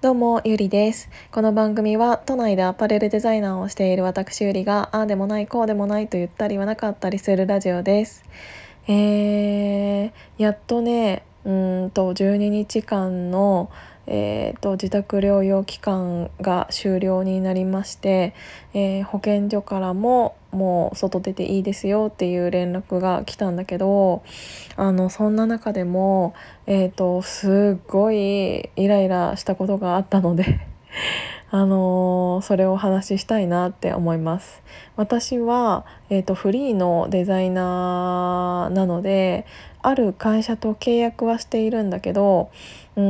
どうも、ゆりです。この番組は都内でアパレルデザイナーをしている私ゆりが、ああでもない、こうでもないと言ったりはなかったりするラジオです。えー、やっとね、うんと12日間の、えーと、自宅療養期間が終了になりまして、えー、保健所からももう外出ていいですよっていう連絡が来たんだけどあのそんな中でも、えーと、すっごいイライラしたことがあったので あのー、それをお話ししたいなって思います。私は、えーとフリーのデザイナーなのである会社と契約はしているんだけどう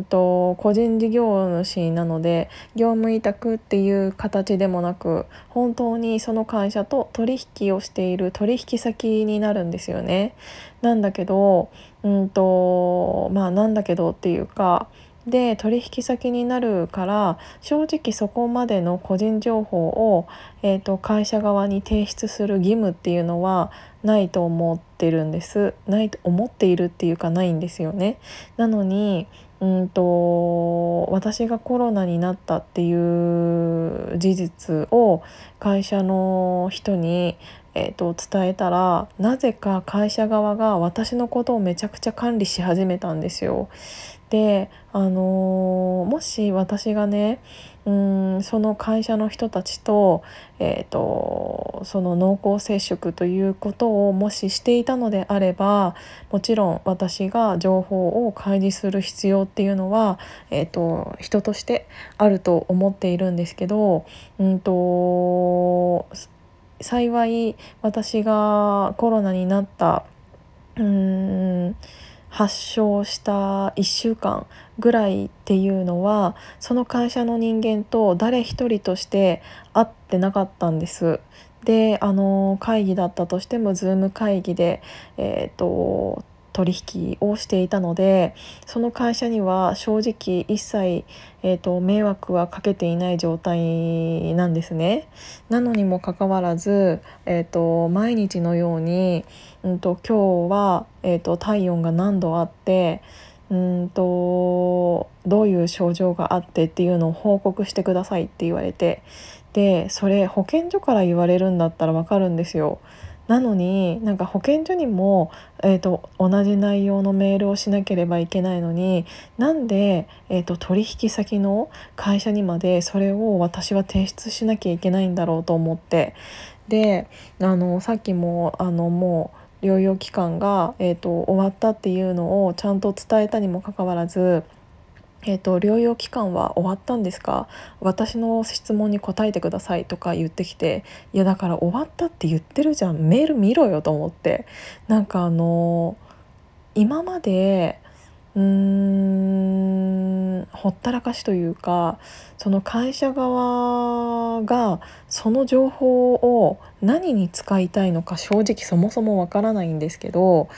んと個人事業主なので業務委託っていう形でもなく本当にその会社と取引をしている取引先になるんですよね。なんだけどうんとまあなんだけどっていうかで取引先になるから正直そこまでの個人情報を、えーと、会社側に提出する義務っていうのはないと思ってるんですないと思っているっていうかないんですよね。なのにうんと私がコロナになったっていう事実を会社の人に、えーと、伝えたらなぜか会社側が私のことをめちゃくちゃ管理し始めたんですよ。で、あのー、もし私がねうんその会社の人たちと,、えーと、その濃厚接触ということをもししていたのであればもちろん私が情報を開示する必要っていうのは、えーと、人としてあると思っているんですけど、うんと幸い私がコロナになったうん発症した1週間ぐらいっていうのはその会社の人間と誰一人として会ってなかったんです。であの会議だったとしても Zoom 会議で、えーと取引をしていたのでその会社には正直一切、えーと、迷惑はかけていない状態なんですね。なのにもかかわらず、えーと、毎日のように、うんと、今日は、えーと体温が何度あってうんとどういう症状があってっていうのを報告してくださいって言われてでそれ保健所から言われるんだったら分かるんですよ。なのになんか保健所にも、えーと、同じ内容のメールをしなければいけないのになんで、えーと、取引先の会社にまでそれを私は提出しなきゃいけないんだろうと思って。であのさっきもあのもう療養期間が、えーと終わったっていうのをちゃんと伝えたにもかかわらずえーと、療養期間は終わったんですか私の質問に答えてくださいとか言ってきていやだから終わったって言ってるじゃんメール見ろよと思ってなんかあの今までうーんほったらかしというかその会社側がその情報を何に使いたいのか正直そもそもわからないんですけど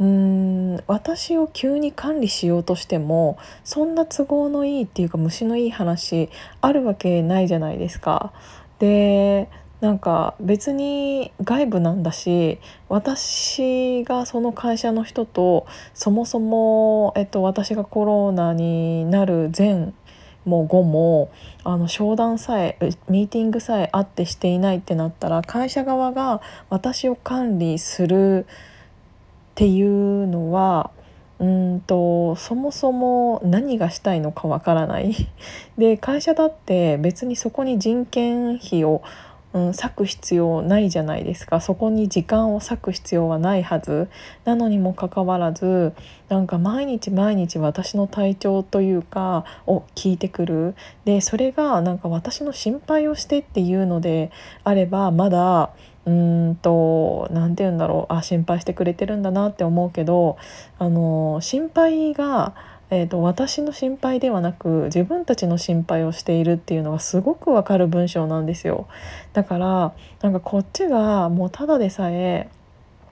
うん私を急に管理しようとしてもそんな都合のいいっていうか虫のいい話あるわけないじゃないですか。でなんか別に外部なんだし私がその会社の人とそもそも、えっと、私がコロナになる前も後もあの商談さえミーティングさえあってしていないってなったら会社側が私を管理するっていうのはうんとそもそも何がしたいのかわからない。で会社だって別にそこに人件費を、うん、割く必要ないじゃないですか。そこに時間を割く必要はないはず。なのにもかかわらずなんか毎日毎日私の体調というかを聞いてくる。でそれがなんか私の心配をしてっていうのであればまだうんと何て言うんだろう。あ心配してくれてるんだなって思うけどあの心配が、えーと、私の心配ではなく自分たちの心配をしているっていうのがすごくわかる文章なんですよ。だからなんかこっちがもうただでさえ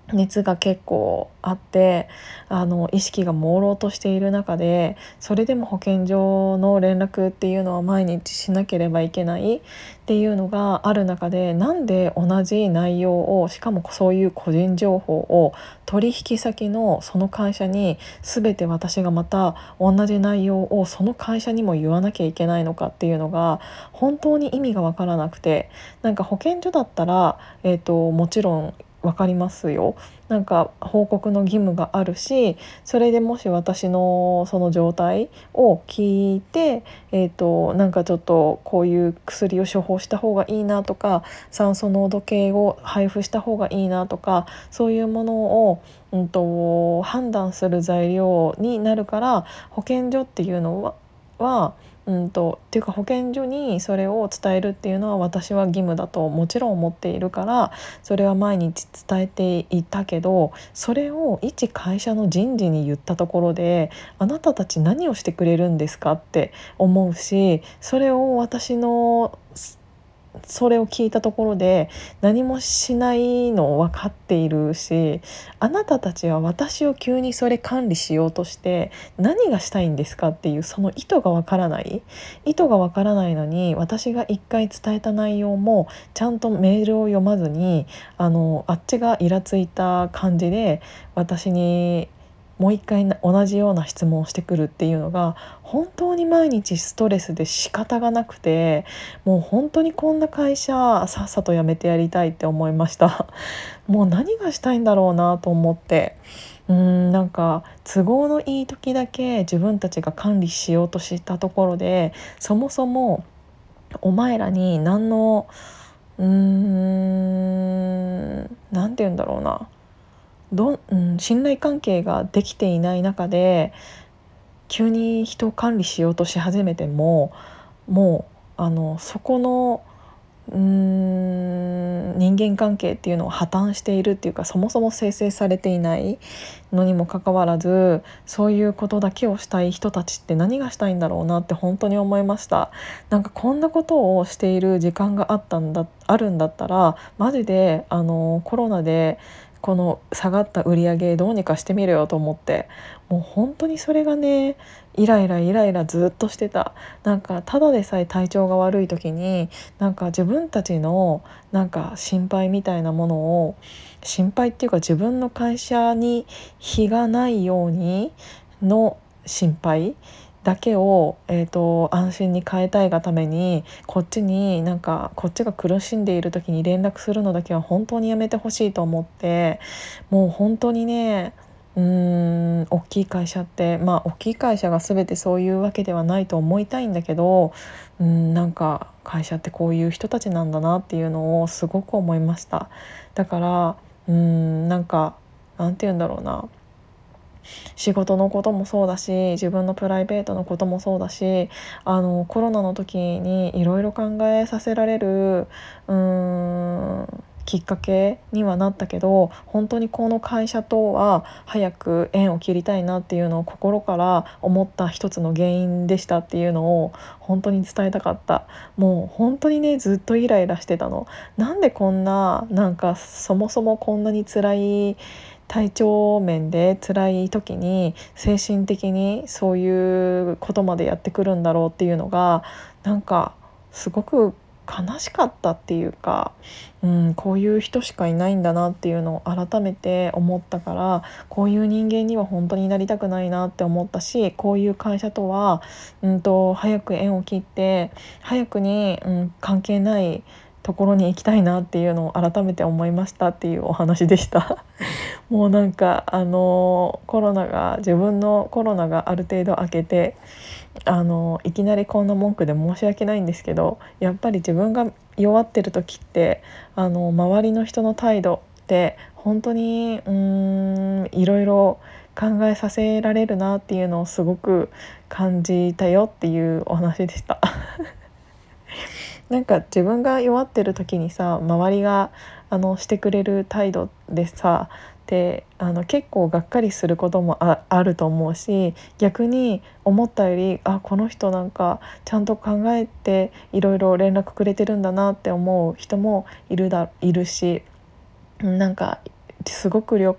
熱が結構あってあの意識が朦朧としている中でそれでも保健所の連絡っていうのは毎日しなければいけないっていうのがある中でなんで同じ内容をしかもそういう個人情報を取引先のその会社に全て私がまた同じ内容をその会社にも言わなきゃいけないのかっていうのが本当に意味が分からなくてなんか保健所だったら、えーともちろん分かりますよ。なんか報告の義務があるしそれでもし私のその状態を聞いて、えーと、なんかちょっとこういう薬を処方した方がいいなとか酸素濃度計を配布した方がいいなとかそういうものを、うんと判断する材料になるから保健所っていうのははうんとっていうか保健所にそれを伝えるっていうのは私は義務だともちろん思っているからそれは毎日伝えていたけどそれを一会社の人事に言ったところであなたたち何をしてくれるんですかって思うしそれを私のそれを聞いたところで何もしないの分かっているしあなたたちは私を急にそれ管理しようとして何がしたいんですかっていうその意図が分からない。意図が分からないのに私が一回伝えた内容もちゃんとメールを読まずにあのあっちがイラついた感じで私にもう一回同じような質問をしてくるっていうのが本当に毎日ストレスで仕方がなくてもう本当にこんな会社さっさと辞めてやりたいって思いました。もう何がしたいんだろうなと思って。うんなんか都合のいい時だけ自分たちが管理しようとしたところでそもそもお前らに何のうーん何て言うんだろうな。ど、うん、信頼関係ができていない中で急に人を管理しようとし始めてももうあのそこのうん人間関係っていうのを破綻しているっていうかそもそも生成されていないのにもかかわらずそういうことだけをしたい人たちって何がしたいんだろうなって本当に思いました。なんかこんなことをしている時間があったんだあるんだったらマジであのコロナでこの下がった売り上げどうにかしてみるよと思ってもう本当にそれがねイライライライラずっとしてた。なんかただでさえ体調が悪い時になんか自分たちのなんか心配みたいなものを心配っていうか自分の会社に非がないようにの心配だけを、えーと、安心に変えたいがためにこっちになんかこっちが苦しんでいる時に連絡するのだけは本当にやめてほしいと思ってもう本当にねうーん大きい会社ってまあ大きい会社が全てそういうわけではないと思いたいんだけどうんなんか会社ってこういう人たちなんだなっていうのをすごく思いました。だからうんなんかなんて言うんだろうな。仕事のこともそうだし自分のプライベートのこともそうだしあのコロナの時にいろいろ考えさせられるうんきっかけにはなったけど本当にこの会社とは早く縁を切りたいなっていうのを心から思った一つの原因でしたっていうのを本当に伝えたかった。もう本当にねずっとイライラしてたの。なんでこんななんかそもそもこんなに辛い体調面で辛い時に精神的にそういうことまでやってくるんだろうっていうのがなんかすごく悲しかったっていうか、うん、こういう人しかいないんだなっていうのを改めて思ったからこういう人間には本当になりたくないなって思ったしこういう会社とは、うんと、早く縁を切って早くに、うん、関係ないところに行きたいなっていうのを改めて思いましたっていうお話でした もうなんかあのコロナが自分のコロナがある程度明けてあのいきなりこんな文句で申し訳ないんですけどやっぱり自分が弱ってる時ってあの周りの人の態度って本当にうーんいろいろ考えさせられるなっていうのをすごく感じたよっていうお話でした。なんか自分が弱ってる時にさ周りがあのしてくれる態度でさであの結構がっかりすることもあると思うし逆に思ったよりあこの人なんかちゃんと考えていろいろ連絡くれてるんだなって思う人もいるだいるしなんかすごく両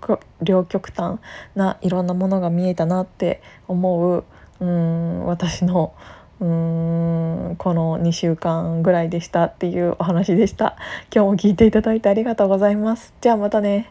極端ないろんなものが見えたなって思ううん私のうんこの2週間ぐらいでしたっていうお話でした。今日も聞いていただいてありがとうございます。じゃあまたね。